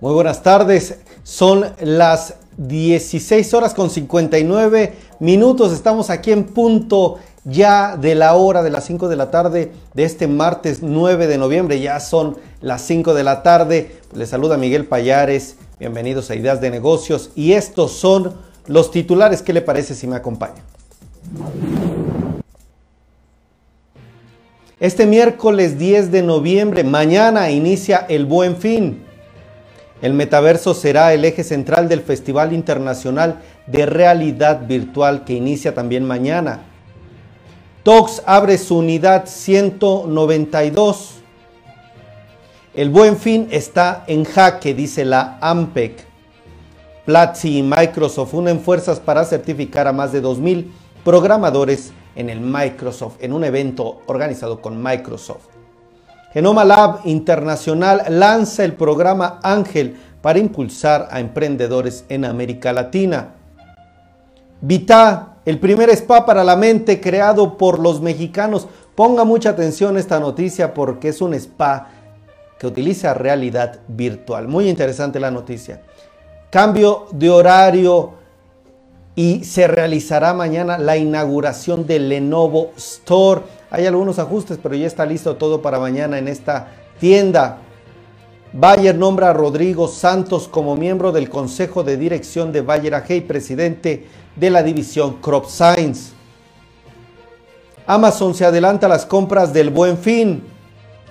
Muy buenas tardes, son las 16 horas con 59 minutos, estamos aquí en punto ya de la hora de las 5 de la tarde de este martes 9 de noviembre, ya son las 5 de la tarde, les saluda Miguel Payares, bienvenidos a Ideas de Negocios. Y estos son los titulares, ¿qué le parece si me acompaña? Este miércoles 10 de noviembre, mañana inicia el Buen Fin. El metaverso será el eje central del Festival Internacional de Realidad Virtual que inicia también mañana. TOX abre su unidad 192. El buen fin está en jaque, dice la AMPEC. Platzi y Microsoft unen fuerzas para certificar a más de 2.000 programadores en el Microsoft, en un evento organizado con Microsoft. Genoma Lab Internacional lanza el programa Ángel para impulsar a emprendedores en América Latina. Vita, el primer spa para la mente creado por los mexicanos. Ponga mucha atención a esta noticia porque es un spa que utiliza realidad virtual. Muy interesante la noticia. Cambio de horario y se realizará mañana la inauguración del Lenovo Store hay algunos ajustes, pero ya está listo todo para mañana en esta tienda. Bayer nombra a Rodrigo Santos como miembro del Consejo de Dirección de Bayer AG y presidente de la división Crop Science. Amazon se adelanta a las compras del Buen Fin.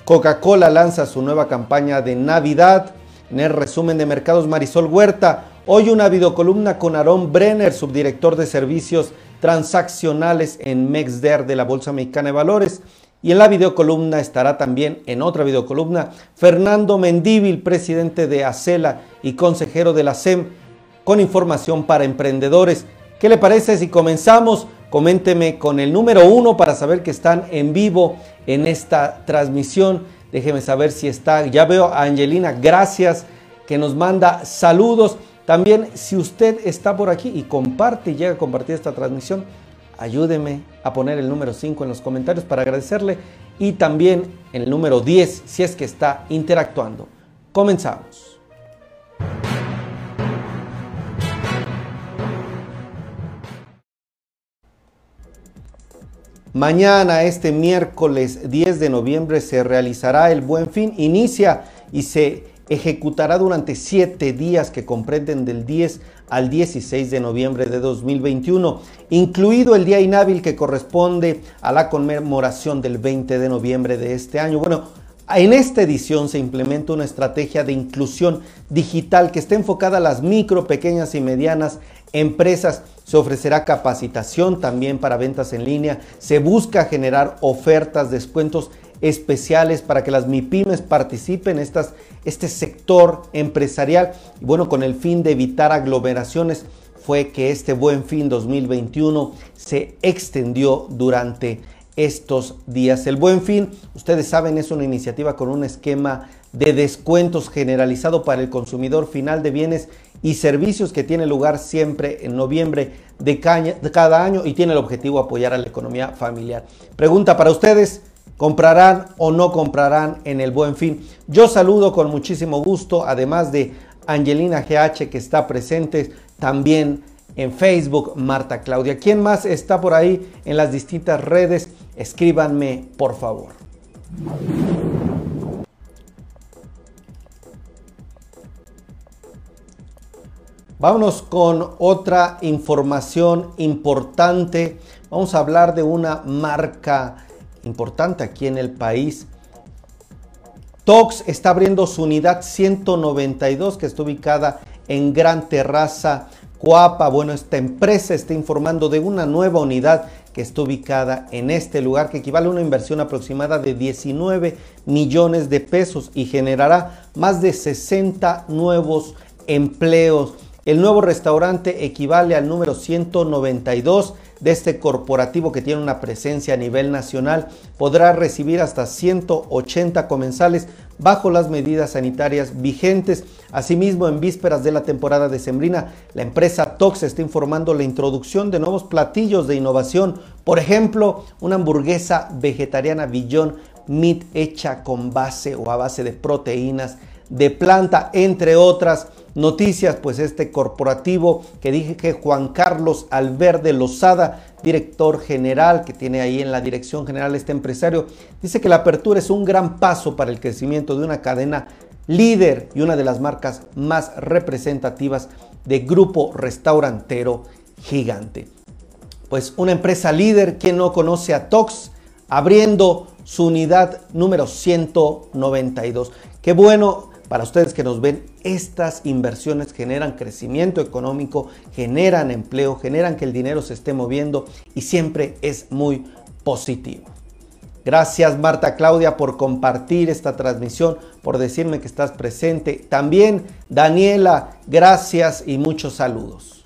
Coca-Cola lanza su nueva campaña de Navidad. En el resumen de mercados Marisol Huerta, hoy una videocolumna con Aaron Brenner, subdirector de servicios transaccionales en MEXDER de la Bolsa Mexicana de Valores. Y en la videocolumna estará también, en otra videocolumna, Fernando Mendíbil, presidente de ACELA y consejero de la SEM, con información para emprendedores. ¿Qué le parece si comenzamos? Coménteme con el número uno para saber que están en vivo en esta transmisión. Déjeme saber si está. Ya veo a Angelina, gracias, que nos manda saludos. También si usted está por aquí y comparte y llega a compartir esta transmisión, ayúdeme a poner el número 5 en los comentarios para agradecerle y también el número 10 si es que está interactuando. Comenzamos. Mañana, este miércoles 10 de noviembre, se realizará el Buen Fin. Inicia y se ejecutará durante siete días que comprenden del 10 al 16 de noviembre de 2021, incluido el día inhábil que corresponde a la conmemoración del 20 de noviembre de este año. Bueno, en esta edición se implementa una estrategia de inclusión digital que está enfocada a las micro, pequeñas y medianas empresas. Se ofrecerá capacitación también para ventas en línea. Se busca generar ofertas, descuentos especiales para que las MIPIMES participen en estas, este sector empresarial. Y bueno, con el fin de evitar aglomeraciones, fue que este buen fin 2021 se extendió durante estos días. El buen fin, ustedes saben, es una iniciativa con un esquema de descuentos generalizado para el consumidor final de bienes y servicios que tiene lugar siempre en noviembre de cada año y tiene el objetivo apoyar a la economía familiar. Pregunta para ustedes, comprarán o no comprarán en el buen fin. Yo saludo con muchísimo gusto, además de Angelina GH que está presente también en Facebook, Marta Claudia. ¿Quién más está por ahí en las distintas redes? Escríbanme, por favor. Vámonos con otra información importante. Vamos a hablar de una marca importante aquí en el país. Tox está abriendo su unidad 192 que está ubicada en Gran Terraza, Coapa. Bueno, esta empresa está informando de una nueva unidad que está ubicada en este lugar que equivale a una inversión aproximada de 19 millones de pesos y generará más de 60 nuevos empleos. El nuevo restaurante equivale al número 192 de este corporativo que tiene una presencia a nivel nacional podrá recibir hasta 180 comensales bajo las medidas sanitarias vigentes. Asimismo, en vísperas de la temporada decembrina, la empresa Tox está informando la introducción de nuevos platillos de innovación, por ejemplo, una hamburguesa vegetariana Billón Meat hecha con base o a base de proteínas de planta, entre otras noticias, pues este corporativo que dije que Juan Carlos Alverde Lozada, director general que tiene ahí en la dirección general este empresario, dice que la apertura es un gran paso para el crecimiento de una cadena líder y una de las marcas más representativas de grupo restaurantero gigante. Pues una empresa líder, quien no conoce a Tox, abriendo su unidad número 192. Qué bueno para ustedes que nos ven, estas inversiones generan crecimiento económico, generan empleo, generan que el dinero se esté moviendo y siempre es muy positivo. Gracias Marta Claudia por compartir esta transmisión, por decirme que estás presente. También Daniela, gracias y muchos saludos.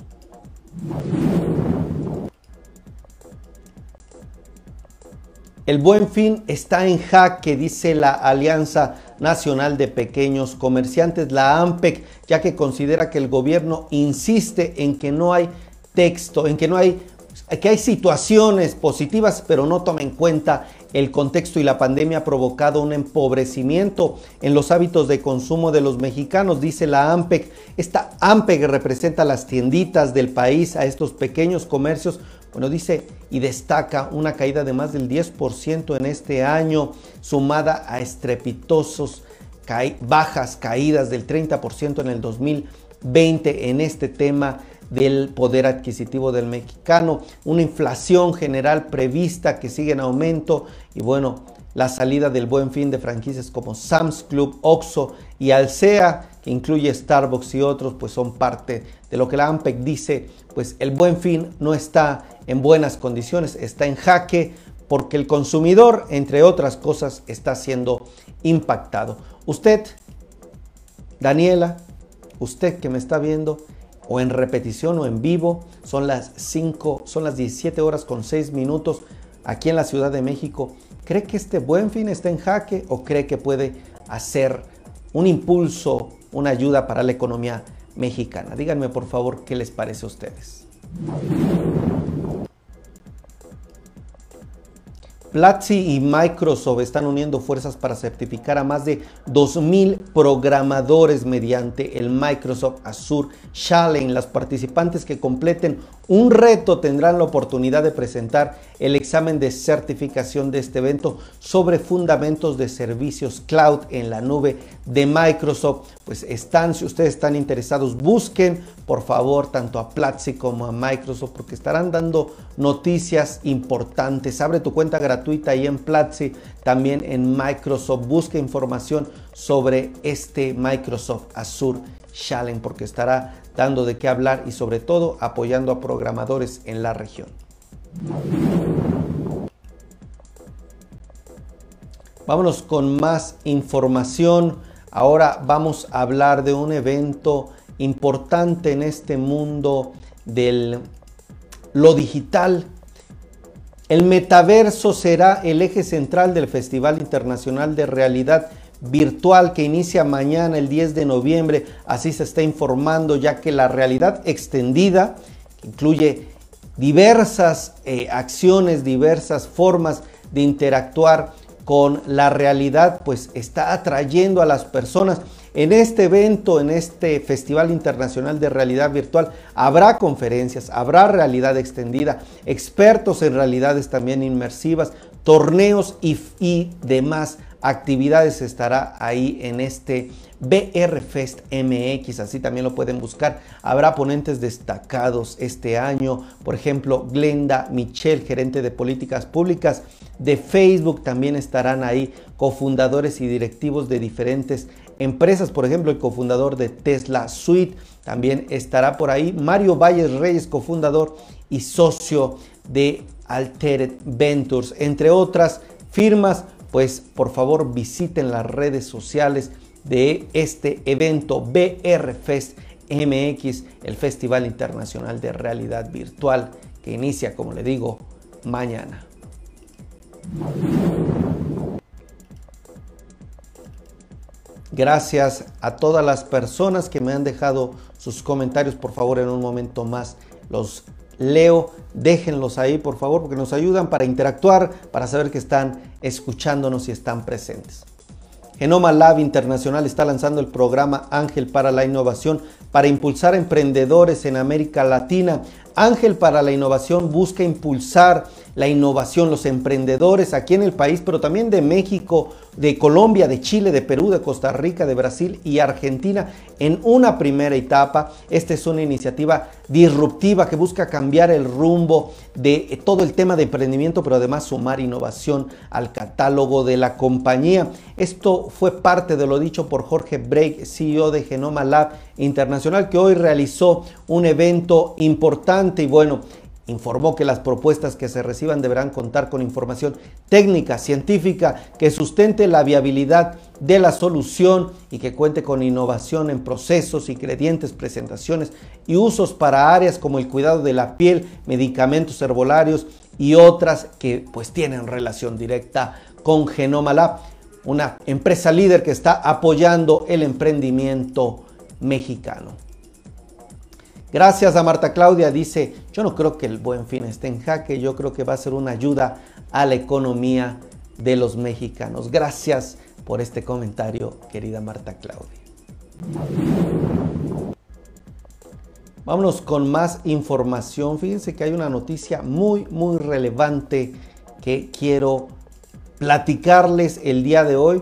El buen fin está en jaque, dice la Alianza Nacional de Pequeños Comerciantes, la AMPEC, ya que considera que el gobierno insiste en que no hay texto, en que no hay que hay situaciones positivas, pero no toma en cuenta el contexto y la pandemia ha provocado un empobrecimiento en los hábitos de consumo de los mexicanos, dice la AMPEC. Esta AMPEC representa las tienditas del país, a estos pequeños comercios bueno, dice y destaca una caída de más del 10% en este año, sumada a estrepitosos bajas caídas del 30% en el 2020 en este tema del poder adquisitivo del mexicano, una inflación general prevista que sigue en aumento y bueno, la salida del buen fin de franquicias como Sam's Club, Oxxo y Alsea, que incluye Starbucks y otros, pues son parte de lo que la AMPEC dice, pues el buen fin no está en buenas condiciones, está en jaque porque el consumidor, entre otras cosas, está siendo impactado. Usted, Daniela, usted que me está viendo, o en repetición o en vivo, son las 5, son las 17 horas con 6 minutos aquí en la Ciudad de México. ¿Cree que este buen fin está en jaque o cree que puede hacer un impulso, una ayuda para la economía mexicana? Díganme por favor qué les parece a ustedes. Platzi y Microsoft están uniendo fuerzas para certificar a más de 2.000 programadores mediante el Microsoft Azure Challenge. Las participantes que completen un reto tendrán la oportunidad de presentar el examen de certificación de este evento sobre fundamentos de servicios cloud en la nube de Microsoft. Pues están, si ustedes están interesados, busquen por favor tanto a Platzi como a Microsoft porque estarán dando noticias importantes. Abre tu cuenta gratuita ahí en Platzi, también en Microsoft. Busca información sobre este Microsoft Azure Challenge porque estará dando de qué hablar y sobre todo apoyando a programadores en la región. Vámonos con más información. Ahora vamos a hablar de un evento importante en este mundo del lo digital. El metaverso será el eje central del Festival Internacional de Realidad virtual que inicia mañana el 10 de noviembre. Así se está informando ya que la realidad extendida incluye diversas eh, acciones, diversas formas de interactuar con la realidad, pues está atrayendo a las personas. En este evento, en este Festival Internacional de Realidad Virtual, habrá conferencias, habrá realidad extendida, expertos en realidades también inmersivas, torneos y, y demás actividades estará ahí en este BR Fest MX, así también lo pueden buscar. Habrá ponentes destacados este año, por ejemplo, Glenda Michel, gerente de políticas públicas de Facebook, también estarán ahí cofundadores y directivos de diferentes empresas, por ejemplo, el cofundador de Tesla Suite, también estará por ahí Mario Valles Reyes, cofundador y socio de Altered Ventures, entre otras firmas pues por favor visiten las redes sociales de este evento BR Fest MX, el Festival Internacional de Realidad Virtual que inicia, como le digo, mañana. Gracias a todas las personas que me han dejado sus comentarios. Por favor, en un momento más los leo. Déjenlos ahí, por favor, porque nos ayudan para interactuar, para saber que están escuchándonos y están presentes. Genoma Lab Internacional está lanzando el programa Ángel para la Innovación para impulsar emprendedores en América Latina. Ángel para la Innovación busca impulsar la innovación, los emprendedores aquí en el país, pero también de México, de Colombia, de Chile, de Perú, de Costa Rica, de Brasil y Argentina en una primera etapa. Esta es una iniciativa disruptiva que busca cambiar el rumbo de todo el tema de emprendimiento, pero además sumar innovación al catálogo de la compañía. Esto fue parte de lo dicho por Jorge Break, CEO de Genoma Lab Internacional, que hoy realizó un evento importante y bueno, Informó que las propuestas que se reciban deberán contar con información técnica, científica, que sustente la viabilidad de la solución y que cuente con innovación en procesos, ingredientes, presentaciones y usos para áreas como el cuidado de la piel, medicamentos herbolarios y otras que pues tienen relación directa con Genoma Lab, una empresa líder que está apoyando el emprendimiento mexicano. Gracias a Marta Claudia, dice, yo no creo que el buen fin esté en jaque, yo creo que va a ser una ayuda a la economía de los mexicanos. Gracias por este comentario, querida Marta Claudia. Vámonos con más información. Fíjense que hay una noticia muy, muy relevante que quiero platicarles el día de hoy.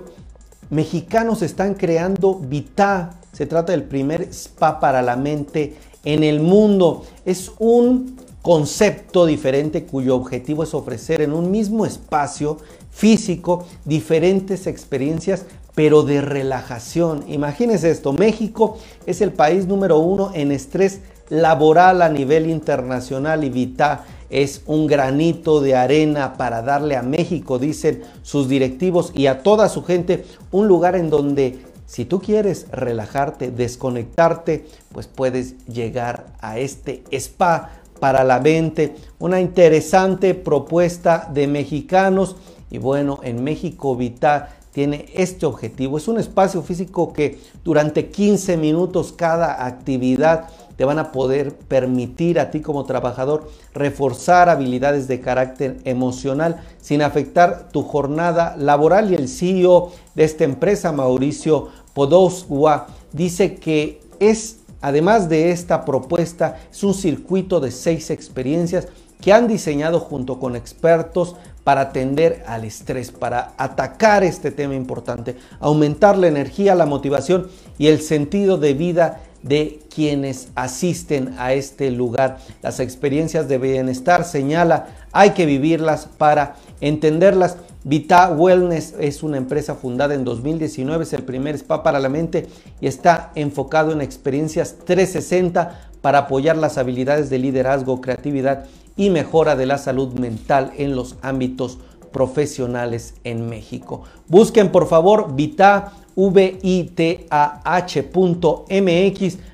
Mexicanos están creando Vita. Se trata del primer spa para la mente en el mundo. Es un concepto diferente cuyo objetivo es ofrecer en un mismo espacio físico diferentes experiencias pero de relajación. Imagínense esto, México es el país número uno en estrés laboral a nivel internacional y Vita es un granito de arena para darle a México, dicen sus directivos y a toda su gente, un lugar en donde si tú quieres relajarte, desconectarte, pues puedes llegar a este spa para la mente, una interesante propuesta de mexicanos y bueno, en México Vita tiene este objetivo. Es un espacio físico que durante 15 minutos cada actividad te van a poder permitir a ti como trabajador reforzar habilidades de carácter emocional sin afectar tu jornada laboral. Y el CEO de esta empresa, Mauricio Podoswa dice que es, además de esta propuesta, es un circuito de seis experiencias que han diseñado junto con expertos para atender al estrés, para atacar este tema importante, aumentar la energía, la motivación y el sentido de vida de quienes asisten a este lugar. Las experiencias de bienestar señala, hay que vivirlas para entenderlas Vita Wellness es una empresa fundada en 2019, es el primer spa para la mente y está enfocado en experiencias 360 para apoyar las habilidades de liderazgo, creatividad y mejora de la salud mental en los ámbitos profesionales en México. Busquen por favor Vita VITAH.mx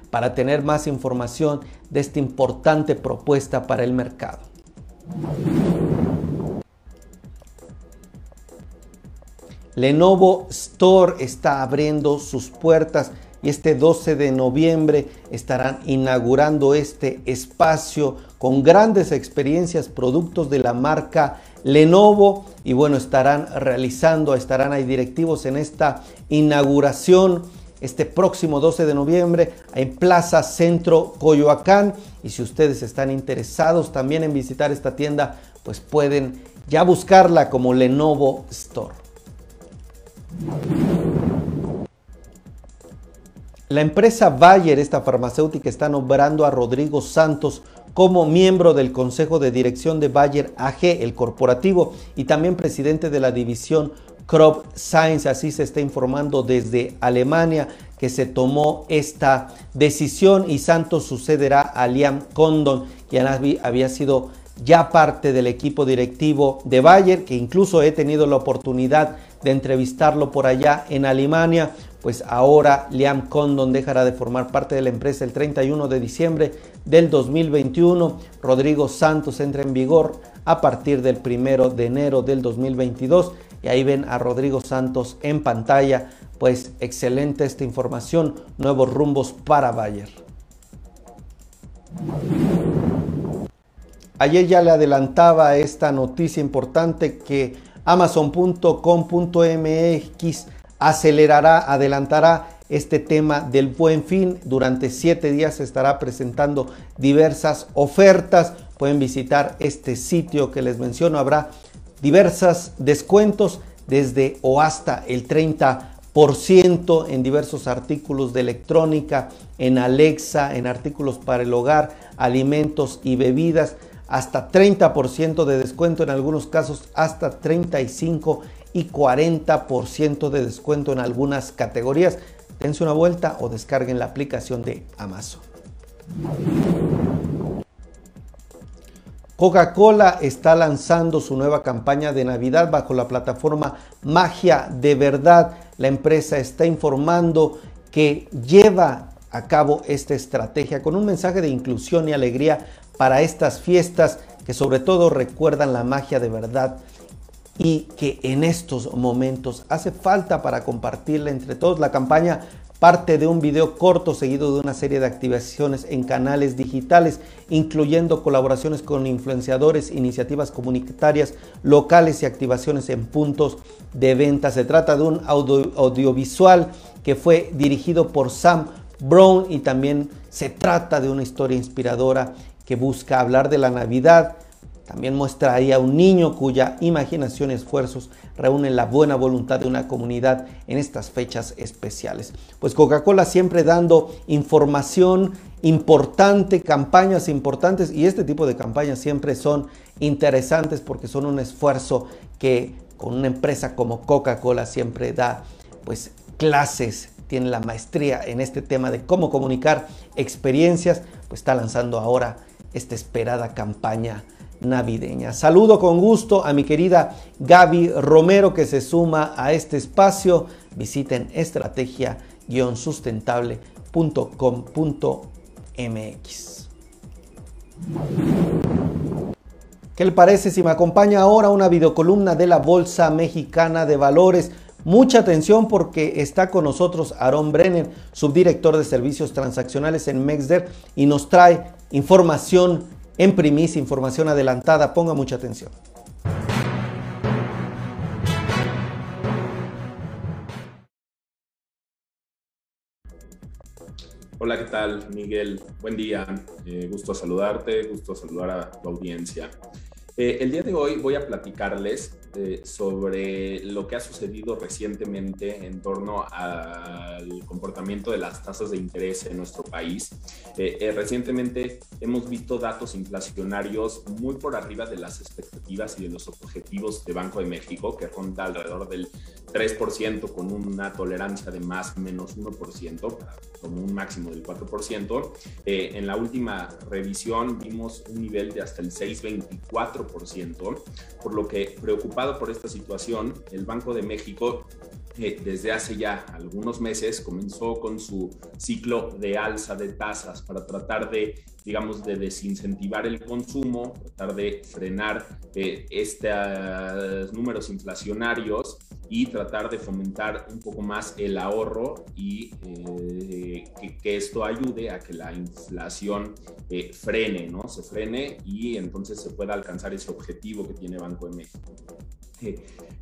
para tener más información de esta importante propuesta para el mercado. Lenovo Store está abriendo sus puertas y este 12 de noviembre estarán inaugurando este espacio con grandes experiencias, productos de la marca Lenovo y bueno, estarán realizando, estarán ahí directivos en esta inauguración este próximo 12 de noviembre en Plaza Centro Coyoacán y si ustedes están interesados también en visitar esta tienda, pues pueden ya buscarla como Lenovo Store. La empresa Bayer, esta farmacéutica, está nombrando a Rodrigo Santos como miembro del Consejo de Dirección de Bayer AG, el corporativo, y también presidente de la división Crop Science. Así se está informando desde Alemania que se tomó esta decisión y Santos sucederá a Liam Condon, quien había sido ya parte del equipo directivo de Bayer, que incluso he tenido la oportunidad de entrevistarlo por allá en Alemania, pues ahora Liam Condon dejará de formar parte de la empresa el 31 de diciembre del 2021. Rodrigo Santos entra en vigor a partir del 1 de enero del 2022 y ahí ven a Rodrigo Santos en pantalla, pues excelente esta información, nuevos rumbos para Bayer. Ayer ya le adelantaba esta noticia importante que Amazon.com.mx acelerará, adelantará este tema del buen fin. Durante siete días se estará presentando diversas ofertas. Pueden visitar este sitio que les menciono. Habrá diversas descuentos desde o hasta el 30% en diversos artículos de electrónica, en Alexa, en artículos para el hogar, alimentos y bebidas, hasta 30% de descuento en algunos casos, hasta 35 y 40% de descuento en algunas categorías. Dense una vuelta o descarguen la aplicación de Amazon. Coca-Cola está lanzando su nueva campaña de Navidad bajo la plataforma Magia de Verdad. La empresa está informando que lleva a cabo esta estrategia con un mensaje de inclusión y alegría para estas fiestas que sobre todo recuerdan la magia de verdad y que en estos momentos hace falta para compartirla entre todos. La campaña parte de un video corto seguido de una serie de activaciones en canales digitales, incluyendo colaboraciones con influenciadores, iniciativas comunitarias locales y activaciones en puntos de venta. Se trata de un audiovisual que fue dirigido por Sam Brown y también se trata de una historia inspiradora que busca hablar de la Navidad, también muestra a un niño cuya imaginación y esfuerzos reúnen la buena voluntad de una comunidad en estas fechas especiales. Pues Coca-Cola siempre dando información importante, campañas importantes y este tipo de campañas siempre son interesantes porque son un esfuerzo que con una empresa como Coca-Cola siempre da pues clases tiene la maestría en este tema de cómo comunicar experiencias, pues está lanzando ahora esta esperada campaña navideña. Saludo con gusto a mi querida Gaby Romero que se suma a este espacio. Visiten estrategia-sustentable.com.mx. ¿Qué le parece si me acompaña ahora una videocolumna de la Bolsa Mexicana de Valores? Mucha atención porque está con nosotros Aaron Brenner, subdirector de servicios transaccionales en Mexder, y nos trae información en primicia, información adelantada. Ponga mucha atención. Hola, ¿qué tal, Miguel? Buen día. Eh, gusto saludarte, gusto saludar a tu audiencia. Eh, el día de hoy voy a platicarles eh, sobre lo que ha sucedido recientemente en torno al comportamiento de las tasas de interés en nuestro país. Eh, recientemente hemos visto datos inflacionarios muy por arriba de las expectativas y de los objetivos de Banco de México, que ronda alrededor del 3% con una tolerancia de más menos 1%, como un máximo del 4%. en la última revisión vimos un nivel de hasta el 6,24% por lo que preocupado por esta situación, el Banco de México eh, desde hace ya algunos meses comenzó con su ciclo de alza de tasas para tratar de, digamos, de desincentivar el consumo, tratar de frenar eh, estos números inflacionarios y tratar de fomentar un poco más el ahorro y eh, que, esto ayude a que la inflación eh, frene, ¿no? Se frene y entonces se pueda alcanzar ese objetivo que tiene Banco de México.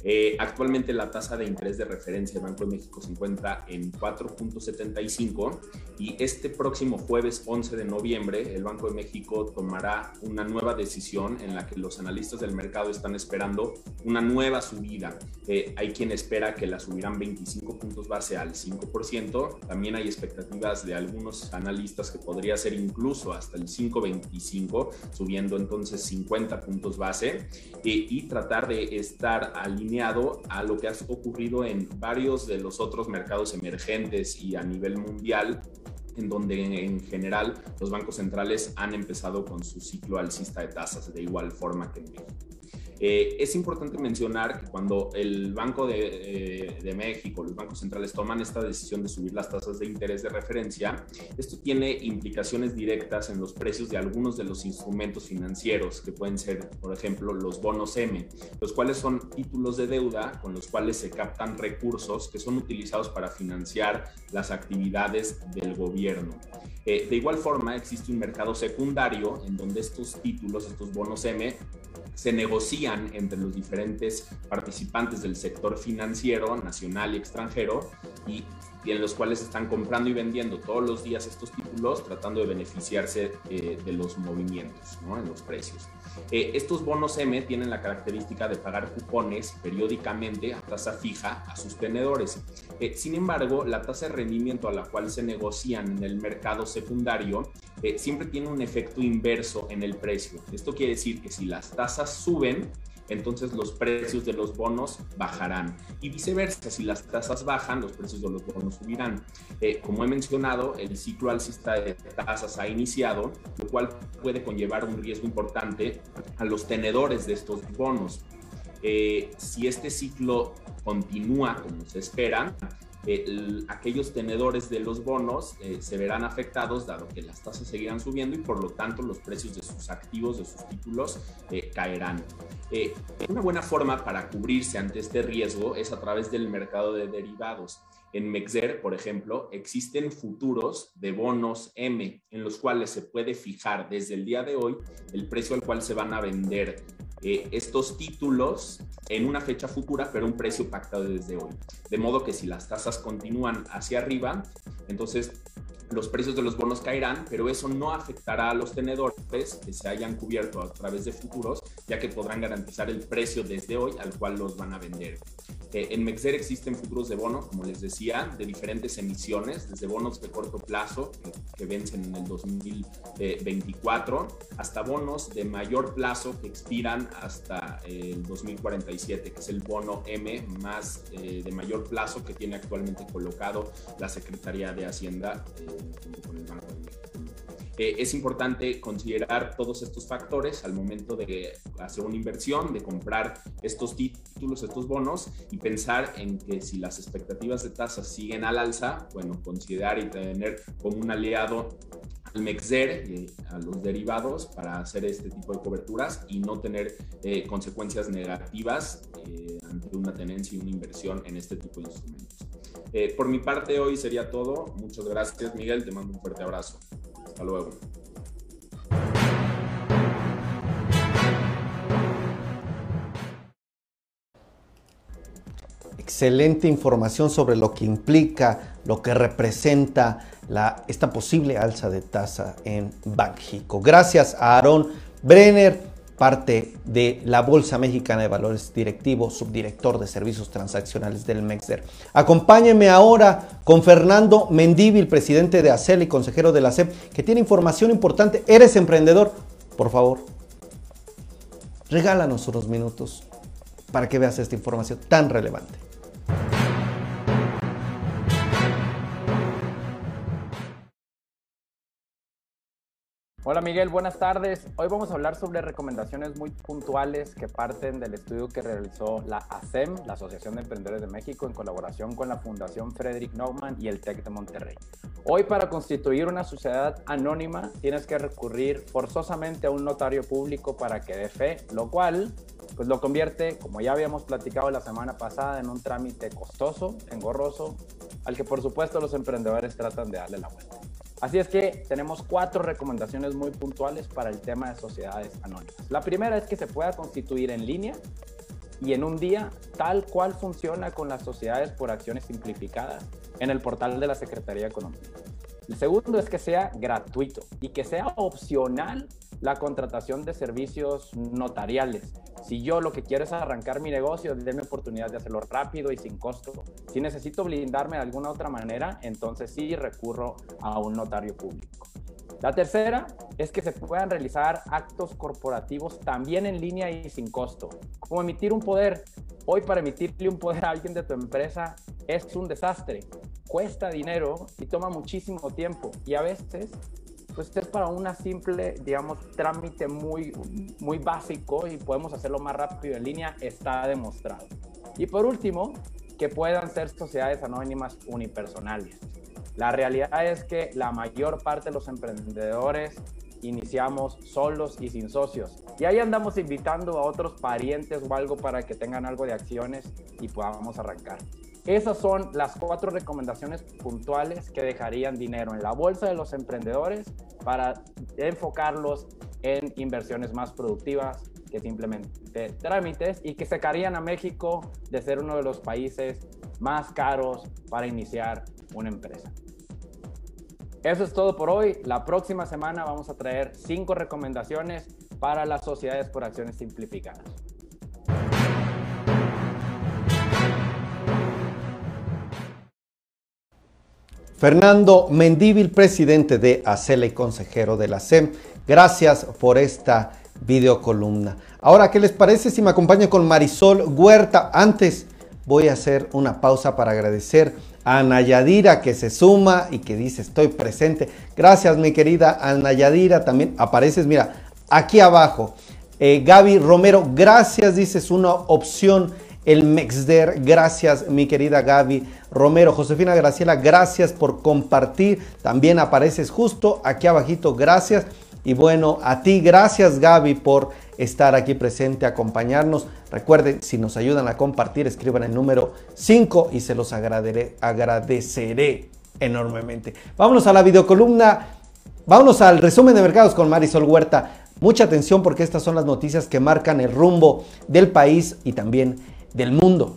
Eh, actualmente la tasa de interés de referencia del Banco de México se encuentra en 4.75 y este próximo jueves 11 de noviembre el Banco de México tomará una nueva decisión en la que los analistas del mercado están esperando una nueva subida. Eh, hay quien espera que la subirán 25 puntos base al 5%. También hay expectativas de algunos analistas que podría ser incluso hasta el 5.25, subiendo entonces 50 puntos base eh, y tratar de estar alineado a lo que ha ocurrido en varios de los otros mercados emergentes y a nivel mundial, en donde en general los bancos centrales han empezado con su ciclo alcista de tasas de igual forma que en México. Eh, es importante mencionar que cuando el Banco de, de, México, los bancos centrales toman esta decisión de subir las tasas de interés de referencia, esto tiene implicaciones directas en los precios de algunos de los instrumentos financieros, que pueden ser, por ejemplo, los bonos M, los cuales son títulos de deuda con los cuales se captan recursos que son utilizados para financiar las actividades del gobierno. de igual forma, existe un mercado secundario en donde estos títulos, estos bonos M, se negocian entre los diferentes participantes del sector financiero nacional y extranjero y, en los cuales están comprando y vendiendo todos los días estos títulos tratando de beneficiarse eh, de los movimientos ¿no? en los precios. Eh, estos bonos M tienen la característica de pagar cupones periódicamente a tasa fija a sus tenedores. Eh, sin embargo, la tasa de rendimiento a la cual se negocian en el mercado secundario eh, siempre tiene un efecto inverso en el precio. Esto quiere decir que si las tasas suben, entonces los precios de los bonos bajarán. Y viceversa, si las tasas bajan, los precios de los bonos subirán. Eh, como he mencionado, el ciclo alcista de tasas ha iniciado, lo cual puede conllevar un riesgo importante a los tenedores de estos bonos. Eh, si este ciclo continúa como se espera, aquellos tenedores de los bonos eh, se verán afectados dado que las tasas seguirán subiendo y por lo tanto los precios de sus activos, de sus títulos, eh, caerán. Eh, una buena forma para cubrirse ante este riesgo es a través del mercado de derivados. En Mexer, por ejemplo, existen futuros de bonos M en los cuales se puede fijar desde el día de hoy el precio al cual se van a vender eh, estos títulos en una fecha futura, pero un precio pactado desde hoy. De modo que si las tasas continúan hacia arriba, entonces los precios de los bonos caerán, pero eso no afectará a los tenedores que se hayan cubierto a través de futuros, ya que podrán garantizar el precio desde hoy al cual los van a vender. Eh, en Mexer existen futuros de bono, como les decía, de diferentes emisiones, desde bonos de corto plazo que, vencen en el 2024, hasta bonos de mayor plazo que expiran hasta el 2047, que es el bono M más eh, de mayor plazo que tiene actualmente colocado la Secretaría de Hacienda eh, con el Banco de México. Eh, es importante considerar todos estos factores al momento de hacer una inversión, de comprar estos títulos, estos bonos y pensar en que si las expectativas de tasas siguen al alza, bueno, considerar y tener como un aliado al MEXER, y a los derivados para hacer este tipo de coberturas y no tener eh, consecuencias negativas eh, ante una tenencia y una inversión en este tipo de instrumentos. por mi parte hoy sería todo. Muchas gracias Miguel, te mando un fuerte abrazo. Hasta luego. Excelente información sobre lo que implica, lo que representa la, esta posible alza de tasa en Banxico. Gracias a Aaron Brenner parte de la Bolsa Mexicana de Valores directivo, subdirector de servicios transaccionales del MEXDER. Acompáñeme ahora con Fernando Mendívil, presidente de ACEL y consejero de la SEP, que tiene información importante. ¿Eres emprendedor? Por favor, regálanos unos minutos para que veas esta información tan relevante. Hola Miguel, buenas tardes. Hoy vamos a hablar sobre recomendaciones muy puntuales que parten del estudio que realizó la ASEM, la Asociación de Emprendedores de México, en colaboración con la Fundación Frederick Naumann y el TEC de Monterrey. Hoy para constituir una sociedad anónima tienes que recurrir forzosamente a un notario público para que dé fe, lo cual pues lo convierte, como ya habíamos platicado la semana pasada, en un trámite costoso, engorroso, al que por supuesto los emprendedores tratan de darle la vuelta. Así es que tenemos cuatro recomendaciones muy puntuales para el tema de sociedades anónimas. La primera es que se pueda constituir en línea y en un día tal cual funciona con las sociedades por acciones simplificadas en el portal de la Secretaría de Economía. El segundo es que sea gratuito y que sea opcional la contratación de servicios notariales. Si yo lo que quiero es arrancar mi negocio, denme oportunidad de hacerlo rápido y sin costo. Si necesito blindarme de alguna otra manera, entonces sí recurro a un notario público. La tercera es que se puedan realizar actos corporativos también en línea y sin costo, como emitir un poder. Hoy para emitirle un poder a alguien de tu empresa es un desastre, cuesta dinero y toma muchísimo tiempo y a veces pues es para una simple, digamos, trámite muy, muy básico y podemos hacerlo más rápido en línea, está demostrado. Y por último, que puedan ser sociedades anónimas unipersonales. La realidad es que la mayor parte de los emprendedores iniciamos solos y sin socios. Y ahí andamos invitando a otros parientes o algo para que tengan algo de acciones y podamos arrancar. Esas son las cuatro recomendaciones puntuales que dejarían dinero en la bolsa de los emprendedores para enfocarlos en inversiones más productivas que simplemente trámites y que sacarían a México de ser uno de los países más caros para iniciar una empresa. Eso es todo por hoy. La próxima semana vamos a traer cinco recomendaciones para las sociedades por acciones simplificadas. Fernando Mendíbil, presidente de ACELA y consejero de la SEM, gracias por esta videocolumna. Ahora, ¿qué les parece si me acompaño con Marisol Huerta? Antes voy a hacer una pausa para agradecer a Nayadira que se suma y que dice estoy presente. Gracias mi querida Nayadira, también apareces, mira, aquí abajo. Eh, Gaby Romero, gracias, dices una opción el Mexder. Gracias, mi querida Gaby Romero. Josefina Graciela, gracias por compartir. También apareces justo aquí abajito. Gracias. Y bueno, a ti, gracias Gaby por estar aquí presente, acompañarnos. Recuerden, si nos ayudan a compartir, escriban el número 5 y se los agradeceré, agradeceré enormemente. Vámonos a la videocolumna. Vámonos al resumen de mercados con Marisol Huerta. Mucha atención porque estas son las noticias que marcan el rumbo del país y también del mundo.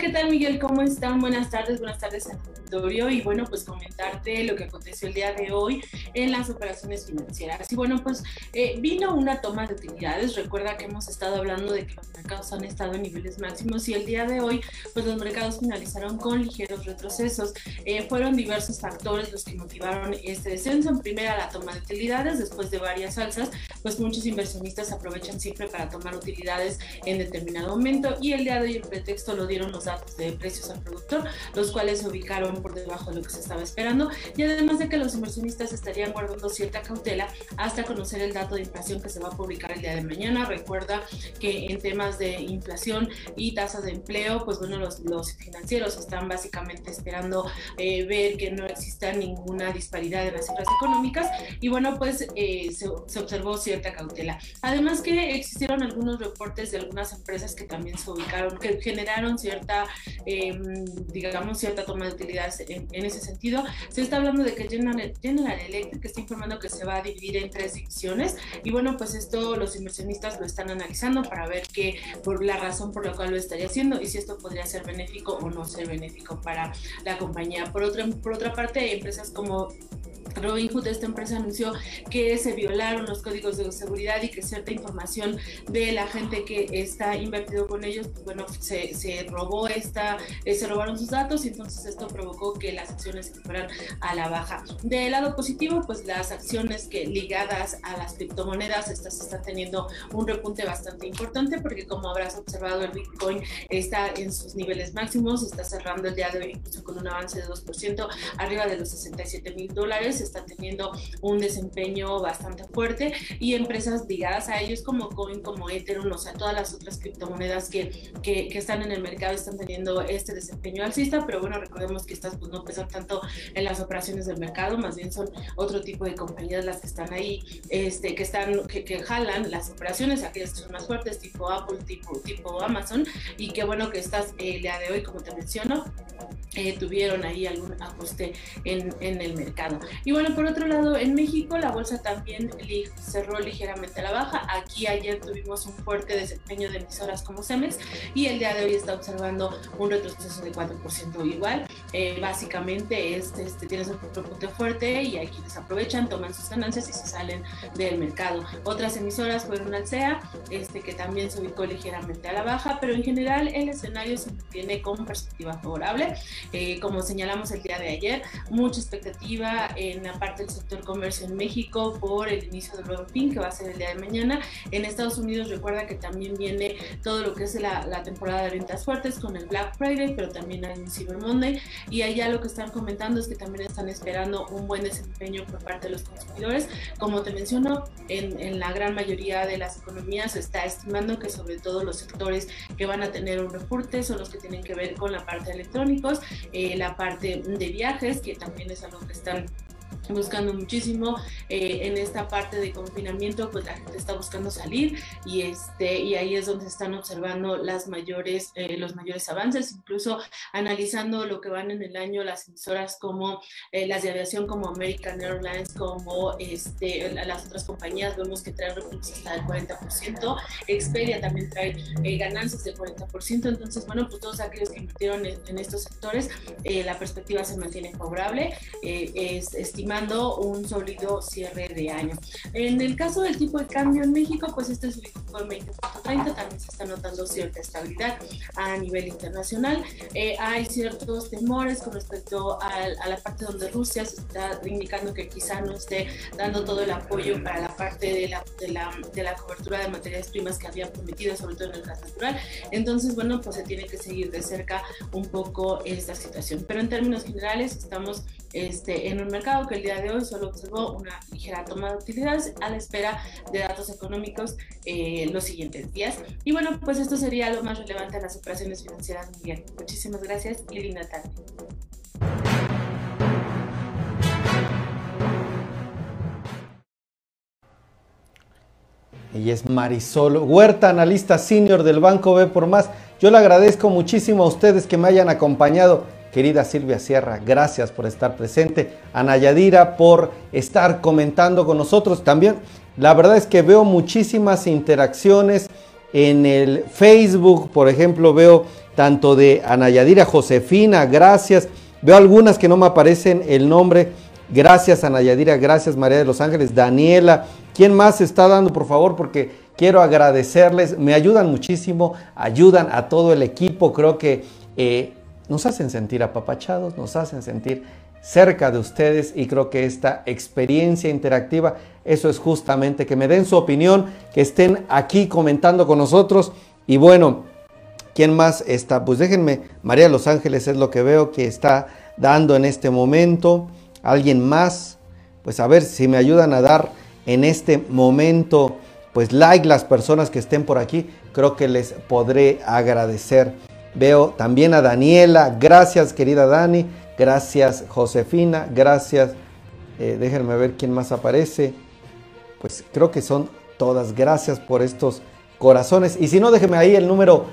¿Qué tal Miguel? ¿Cómo están? Buenas tardes, buenas tardes auditorio y bueno, pues comentarte lo que aconteció el día de hoy en las operaciones financieras. Y bueno, pues eh, vino una toma de utilidades. Recuerda que hemos estado hablando de que los mercados han estado en niveles máximos y el día de hoy, pues los mercados finalizaron con ligeros retrocesos. Eh, fueron diversos factores los que motivaron este descenso. En primera, la toma de utilidades. Después de varias alzas, pues muchos inversionistas aprovechan siempre para tomar utilidades en determinado momento y el día de hoy el pretexto lo dieron los datos de precios al productor, los cuales se ubicaron por debajo de lo que se estaba esperando y además de que los inversionistas estarían guardando cierta cautela hasta conocer el dato de inflación que se va a publicar el día de mañana. Recuerda que en temas de inflación y tasas de empleo, pues bueno, los, los financieros están básicamente esperando eh, ver que no exista ninguna disparidad en las cifras económicas y bueno, pues eh, se, se observó cierta cautela. Además que existieron algunos reportes de algunas empresas que también se ubicaron, que generaron cierta Em, digamos, cierta toma de utilidades en, ese sentido. Se está hablando de que General, Electric está informando que se va a dividir en tres divisiones y bueno, pues esto los inversionistas lo están analizando para ver qué, por la razón por la cual lo estaría haciendo y si esto podría ser benéfico o no ser benéfico para la compañía. Por otra, por otra parte, empresas como Robinhood, esta empresa anunció que se violaron los códigos de seguridad y que cierta información de la gente que está invertido con ellos, pues bueno, se, se robó eh, se robaron sus datos y entonces esto provocó que las acciones se fueran a la baja. Del lado positivo, pues las acciones que ligadas a las criptomonedas, estas están teniendo un repunte bastante importante porque como habrás observado, el Bitcoin está en sus niveles máximos, está cerrando el día de hoy incluso con un avance de 2% arriba de los 67 mil dólares está teniendo un desempeño bastante fuerte y empresas ligadas a ellos como Coin, como Ethereum, o sea, todas las otras criptomonedas que, que, están en el mercado están teniendo este desempeño alcista, pero bueno, recordemos que estas pues no pesan tanto en las operaciones del mercado, más bien son otro tipo de compañías las que están ahí, este, que están, que, que jalan las operaciones, aquellas que son más fuertes, tipo Apple, tipo, tipo Amazon, y que bueno que estas el eh, día de hoy, como te menciono, eh, tuvieron ahí algún ajuste en, en, el mercado. Y bueno, por otro lado, en México la bolsa también cerró ligeramente a la baja. Aquí ayer tuvimos un fuerte desempeño de emisoras como Cemex y el día de hoy está observando un retroceso de 4% igual. Eh, básicamente este, este, tienes un punto fuerte y hay quienes aprovechan, toman sus ganancias y se salen del mercado. Otras emisoras fueron Alsea, este, que también se ubicó ligeramente a la baja, pero en general el escenario se mantiene con perspectiva favorable. Eh, como señalamos el día de ayer, mucha expectativa en la parte del sector comercio en México por el inicio del nuevo fin que va a ser el día de mañana. En Estados Unidos recuerda que también viene todo lo que es la, la temporada de ventas fuertes con el Black Friday, pero también hay un Cyber Monday y allá lo que están comentando es que también están esperando un buen desempeño por parte de los consumidores. Como te menciono, en, en la gran mayoría de las economías se está estimando que sobre todo los sectores que van a tener un reporte son los que tienen que ver con la parte de electrónicos, eh, la parte de viajes, que también es algo que están buscando muchísimo eh, en esta parte de confinamiento pues la gente está buscando salir y este y ahí es donde están observando las mayores eh, los mayores avances incluso analizando lo que van en el año las emisoras como eh, las de aviación como American Airlines como este las otras compañías vemos que traen recursos hasta el 40% Expedia también trae ganancias del 40% entonces bueno pues todos aquellos que invirtieron en, en estos sectores la perspectiva se mantiene favorable es estimada un sólido cierre de año. En el caso del tipo de cambio en México, pues este es de 20.30, también se está notando cierta estabilidad a nivel internacional. Eh, hay ciertos temores con respecto a, la parte donde Rusia se está indicando que quizá no esté dando todo el apoyo para la parte de la, de la, de la cobertura de materias primas que había prometido, sobre todo en el gas natural. Entonces, bueno, pues se tiene que seguir de cerca un poco esta situación. Pero en términos generales, estamos este, en un mercado que el día de hoy solo observó una ligera toma de utilidades a la espera de datos económicos eh, los siguientes días. Y bueno, pues esto sería lo más relevante en las operaciones financieras, Miguel. Muchísimas gracias y linda tarde. Ella es Marisol Huerta, analista senior del Banco B por más. Yo le agradezco muchísimo a ustedes que me hayan acompañado Querida Silvia Sierra, gracias por estar presente. Ana Yadira por estar comentando con nosotros también. La verdad es que veo muchísimas interacciones en el Facebook, por ejemplo, veo tanto de Ana Yadira Josefina, gracias. Veo algunas que no me aparecen el nombre. Gracias Ana Yadira, gracias María de los Ángeles, Daniela. ¿Quién más está dando, por favor? Porque quiero agradecerles. Me ayudan muchísimo, ayudan a todo el equipo. Creo que eh, nos hacen sentir apapachados, nos hacen sentir cerca de ustedes y creo que esta experiencia interactiva, eso es justamente que me den su opinión, que estén aquí comentando con nosotros y bueno, ¿quién más está? Pues déjenme, María los Ángeles es lo que veo que está dando en este momento, alguien más, pues a ver si me ayudan a dar en este momento pues like las personas que estén por aquí, creo que les podré agradecer. Veo también a Daniela. Gracias, querida Dani. Gracias, Josefina. Gracias. Eh, déjenme ver quién más aparece. Pues creo que son todas. Gracias por estos corazones. Y si no, déjenme ahí el número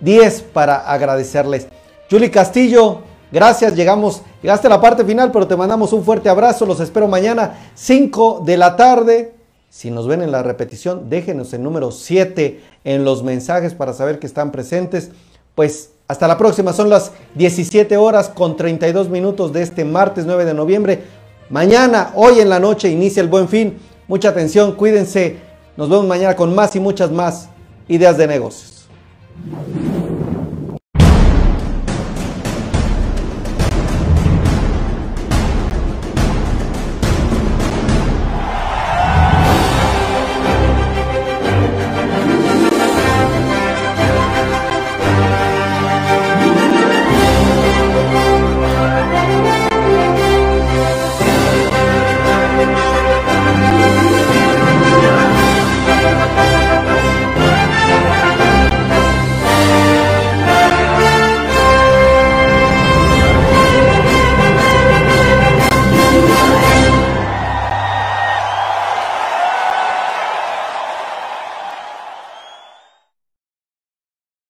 10 para agradecerles. Julie Castillo, gracias. Llegamos, llegaste a la parte final, pero te mandamos un fuerte abrazo. Los espero mañana, 5 de la tarde. Si nos ven en la repetición, déjenos el número 7 en los mensajes para saber que están presentes. Pues hasta la próxima, son las 17 horas con 32 minutos de este martes 9 de noviembre. Mañana, hoy en la noche, inicia el buen fin. Mucha atención, cuídense. Nos vemos mañana con más y muchas más ideas de negocios.